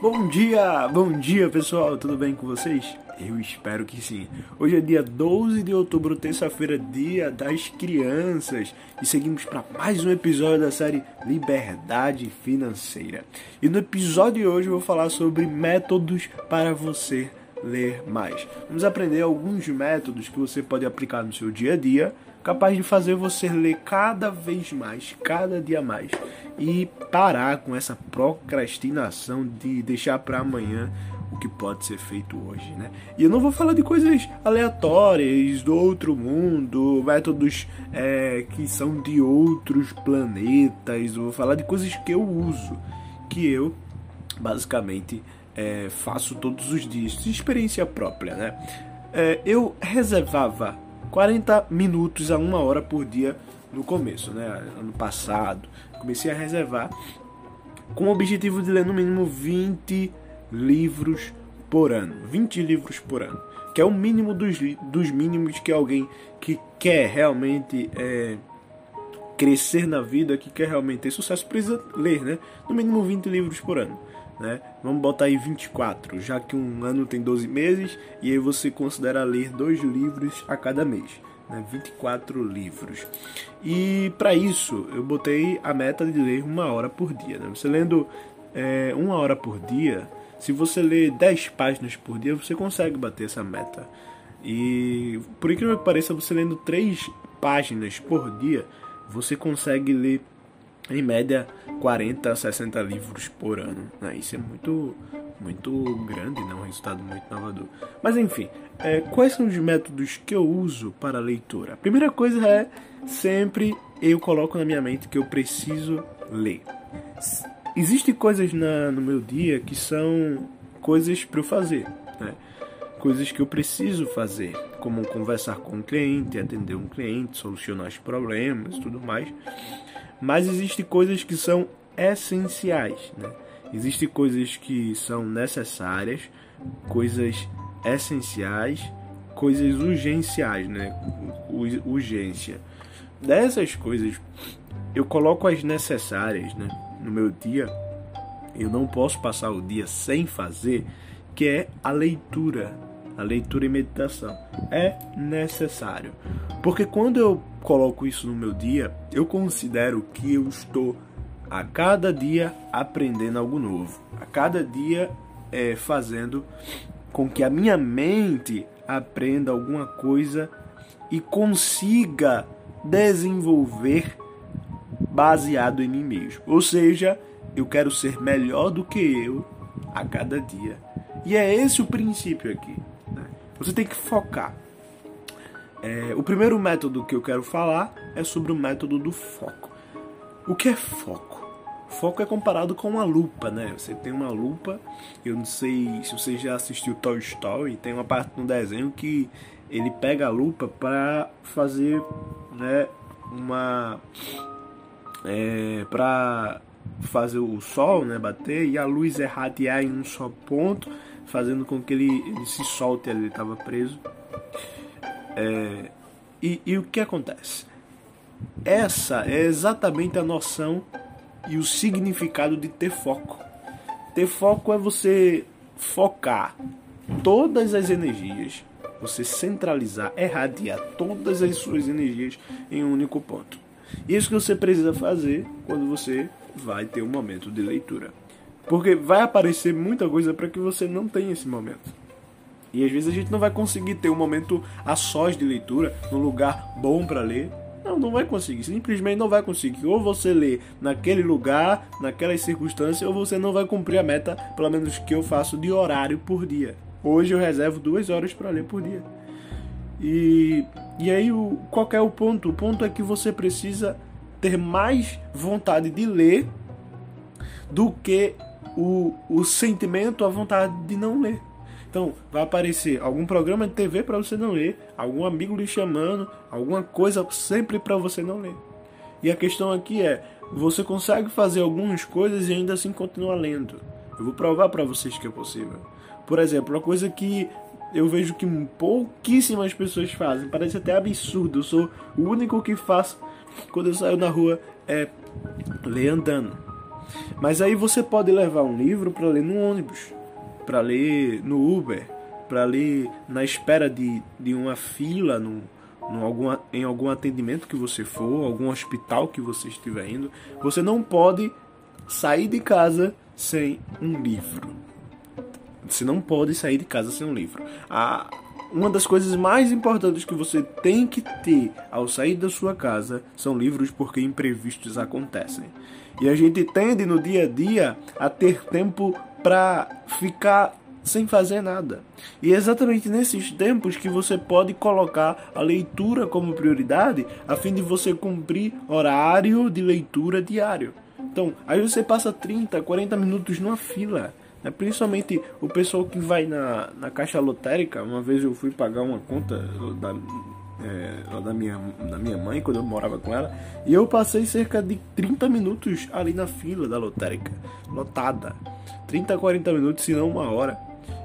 Bom dia, bom dia pessoal, tudo bem com vocês? Eu espero que sim. Hoje é dia 12 de outubro, terça-feira, dia das crianças, e seguimos para mais um episódio da série Liberdade Financeira. E no episódio de hoje eu vou falar sobre métodos para você ler mais. Vamos aprender alguns métodos que você pode aplicar no seu dia a dia capaz de fazer você ler cada vez mais, cada dia mais e parar com essa procrastinação de deixar para amanhã o que pode ser feito hoje, né? E eu não vou falar de coisas aleatórias do outro mundo, métodos é, que são de outros planetas. Eu vou falar de coisas que eu uso, que eu basicamente é, faço todos os dias, de experiência própria, né? É, eu reservava 40 minutos a uma hora por dia no começo, né? Ano passado, comecei a reservar com o objetivo de ler no mínimo 20 livros por ano. 20 livros por ano. Que é o mínimo dos, dos mínimos que alguém que quer realmente é, crescer na vida, que quer realmente ter sucesso, precisa ler, né? No mínimo 20 livros por ano. Né? Vamos botar aí 24, já que um ano tem 12 meses, e aí você considera ler dois livros a cada mês. Né? 24 livros. E para isso eu botei a meta de ler uma hora por dia. Né? Você lendo é, uma hora por dia, se você ler 10 páginas por dia, você consegue bater essa meta. E por incrível que pareça, você lendo 3 páginas por dia, você consegue ler em média 40 a 60 livros por ano. Né? Isso é muito, muito grande, né? um resultado muito inovador. Mas enfim, é, quais são os métodos que eu uso para a leitura? A primeira coisa é sempre eu coloco na minha mente que eu preciso ler. Existem coisas na, no meu dia que são coisas para eu fazer, né? coisas que eu preciso fazer, como conversar com um cliente, atender um cliente, solucionar os problemas, tudo mais. Mas existem coisas que são essenciais, né? Existem coisas que são necessárias, coisas essenciais, coisas urgenciais, né? Urgência. Dessas coisas, eu coloco as necessárias, né? No meu dia, eu não posso passar o dia sem fazer, que é a leitura, a leitura e meditação. É necessário. Porque quando eu coloco isso no meu dia, eu considero que eu estou a cada dia aprendendo algo novo, a cada dia é, fazendo com que a minha mente aprenda alguma coisa e consiga desenvolver baseado em mim mesmo. Ou seja, eu quero ser melhor do que eu a cada dia. E é esse o princípio aqui. Né? Você tem que focar. É, o primeiro método que eu quero falar é sobre o método do foco. O que é foco? Foco é comparado com uma lupa, né? Você tem uma lupa, eu não sei se você já assistiu Toy Story, tem uma parte no desenho que ele pega a lupa para fazer, né, uma é, para fazer o sol, né, bater e a luz irradiar em um só ponto, fazendo com que ele, ele se solte, ele estava preso. É, e, e o que acontece? Essa é exatamente a noção e o significado de ter foco. Ter foco é você focar todas as energias, você centralizar, irradiar todas as suas energias em um único ponto. Isso que você precisa fazer quando você vai ter um momento de leitura. Porque vai aparecer muita coisa para que você não tenha esse momento. E às vezes a gente não vai conseguir ter um momento a sós de leitura, num lugar bom para ler. Não, vai conseguir. Simplesmente não vai conseguir. Ou você lê naquele lugar, naquelas circunstâncias, ou você não vai cumprir a meta, pelo menos que eu faço, de horário por dia. Hoje eu reservo duas horas para ler por dia. E, e aí, o, qual é o ponto? O ponto é que você precisa ter mais vontade de ler do que o, o sentimento, a vontade de não ler. Então, vai aparecer algum programa de TV para você não ler, algum amigo lhe chamando, alguma coisa sempre para você não ler. E a questão aqui é, você consegue fazer algumas coisas e ainda assim continua lendo. Eu vou provar para vocês que é possível. Por exemplo, uma coisa que eu vejo que pouquíssimas pessoas fazem, parece até absurdo. Eu sou o único que faço quando eu saio na rua é ler andando. Mas aí você pode levar um livro para ler no ônibus, para ler no Uber, para ler na espera de, de uma fila no, no em algum atendimento que você for, algum hospital que você estiver indo. Você não pode sair de casa sem um livro. Você não pode sair de casa sem um livro. A, uma das coisas mais importantes que você tem que ter ao sair da sua casa são livros porque imprevistos acontecem. E a gente tende no dia a dia a ter tempo para ficar sem fazer nada. E é exatamente nesses tempos que você pode colocar a leitura como prioridade a fim de você cumprir horário de leitura diário. Então, aí você passa 30, 40 minutos numa fila. Né? Principalmente o pessoal que vai na, na caixa lotérica. Uma vez eu fui pagar uma conta da, é, da, minha, da minha mãe, quando eu morava com ela. E eu passei cerca de 30 minutos ali na fila da lotérica. Lotada. 30, 40 minutos, se não uma hora.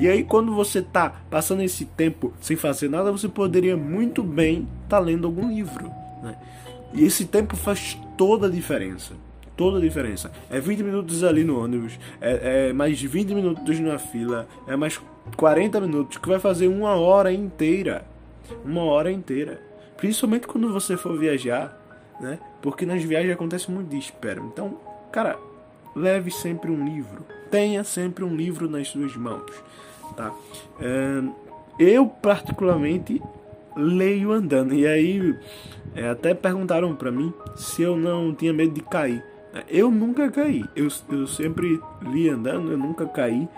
E aí, quando você tá passando esse tempo sem fazer nada, você poderia muito bem estar tá lendo algum livro. Né? E esse tempo faz toda a diferença toda a diferença. É 20 minutos ali no ônibus, é, é mais 20 minutos na fila, é mais 40 minutos, que vai fazer uma hora inteira. Uma hora inteira. Principalmente quando você for viajar, né? Porque nas viagens acontece muito de espera. Então, cara, leve sempre um livro. Tenha sempre um livro nas suas mãos, tá? Eu, particularmente, leio andando. E aí, é, até perguntaram para mim se eu não tinha medo de cair. Eu nunca caí. Eu, eu sempre li andando, eu nunca caí.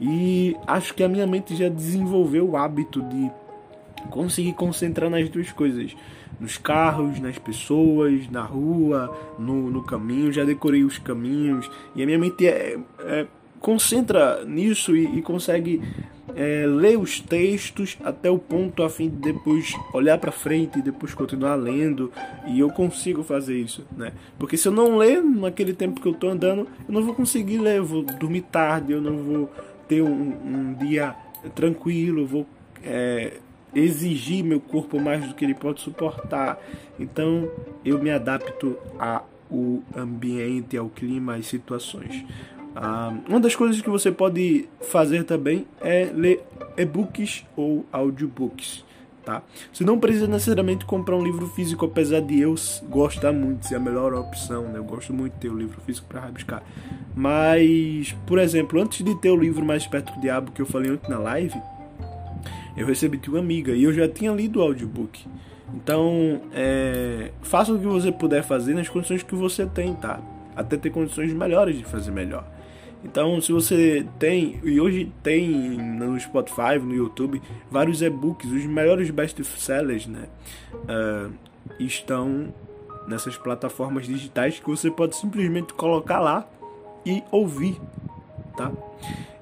E acho que a minha mente já desenvolveu o hábito de conseguir concentrar nas duas coisas. Nos carros, nas pessoas, na rua, no, no caminho. Já decorei os caminhos. E a minha mente é, é concentra nisso e, e consegue é, ler os textos até o ponto a fim de depois olhar para frente e depois continuar lendo e eu consigo fazer isso, né? Porque se eu não ler naquele tempo que eu tô andando, eu não vou conseguir ler, eu vou dormir tarde, eu não vou ter um, um dia tranquilo, eu vou é, exigir meu corpo mais do que ele pode suportar. Então eu me adapto ao ambiente, ao clima, às situações. Ah, uma das coisas que você pode fazer também é ler e-books ou audiobooks. Tá? Você não precisa necessariamente comprar um livro físico, apesar de eu gostar muito, ser a melhor opção. Né? Eu gosto muito de ter o livro físico para rabiscar. Mas, por exemplo, antes de ter o livro Mais Perto do Diabo, que eu falei ontem na live, eu recebi de uma amiga e eu já tinha lido o audiobook. Então, é, faça o que você puder fazer nas condições que você tem, tá? Até ter condições melhores de fazer melhor. Então, se você tem, e hoje tem no Spotify, no YouTube, vários e-books, os melhores best-sellers, né? Uh, estão nessas plataformas digitais que você pode simplesmente colocar lá e ouvir, tá?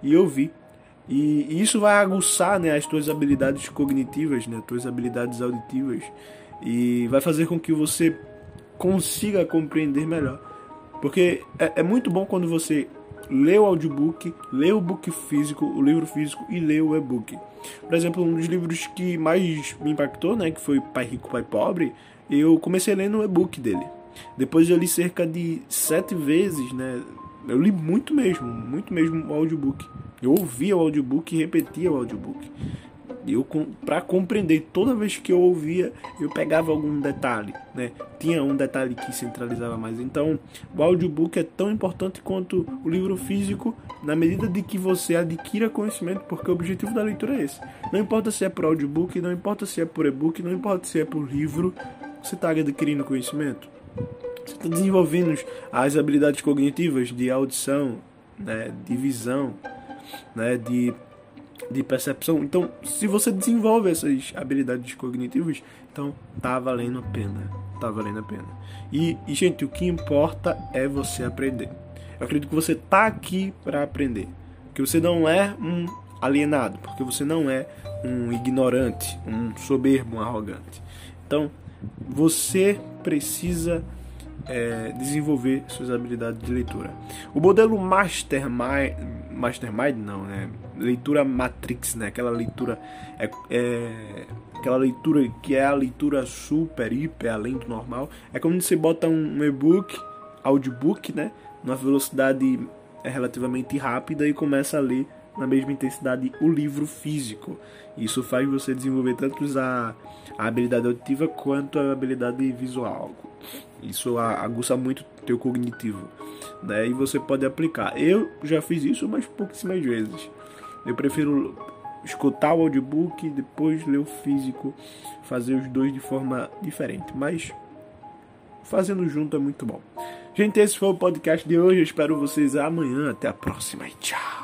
E ouvir. E, isso vai aguçar né, as tuas habilidades cognitivas, né, as tuas habilidades auditivas e vai fazer com que você consiga compreender melhor. Porque é, é muito bom quando você lê o audiobook, lê o book físico, o livro físico e lê o e-book. Por exemplo, um dos livros que mais me impactou, né, que foi Pai Rico, Pai Pobre, eu comecei lendo o e-book dele. Depois eu li cerca de sete vezes, né, eu li muito mesmo, muito mesmo o audiobook. Eu ouvia o audiobook e repetia o audiobook. Eu para compreender toda vez que eu ouvia eu pegava algum detalhe né? Tinha um detalhe que centralizava mais. Então o audiobook é tão importante quanto o livro físico na medida de que você adquira conhecimento porque o objetivo da leitura é esse. Não importa se é por audiobook não importa se é por e-book não importa se é por livro você está adquirindo conhecimento você está desenvolvendo as habilidades cognitivas de audição né de visão né de de percepção. Então, se você desenvolve essas habilidades cognitivas, então tá valendo a pena. Tá valendo a pena. E, e gente, o que importa é você aprender. Eu acredito que você tá aqui para aprender. Que você não é um alienado, porque você não é um ignorante, um soberbo, um arrogante. Então, você precisa é, desenvolver suas habilidades de leitura. O modelo Mastermind, Mastermind não, né? Leitura Matrix, né? Aquela leitura é, é, aquela leitura que é a leitura super, hiper, além do normal. É como você bota um, e-book, audiobook, né? numa velocidade é, relativamente rápida e começa a ler na mesma intensidade o livro físico. Isso faz você desenvolver tanto a, a habilidade auditiva quanto a habilidade visual. Isso aguça muito teu cognitivo, né? E você pode aplicar. Eu já fiz isso, mas pouquíssimas vezes. Eu prefiro escutar o audiobook, depois ler o físico, fazer os dois de forma diferente, mas fazendo junto é muito bom. Gente, esse foi o podcast de hoje. Eu espero vocês amanhã. Até a próxima e tchau.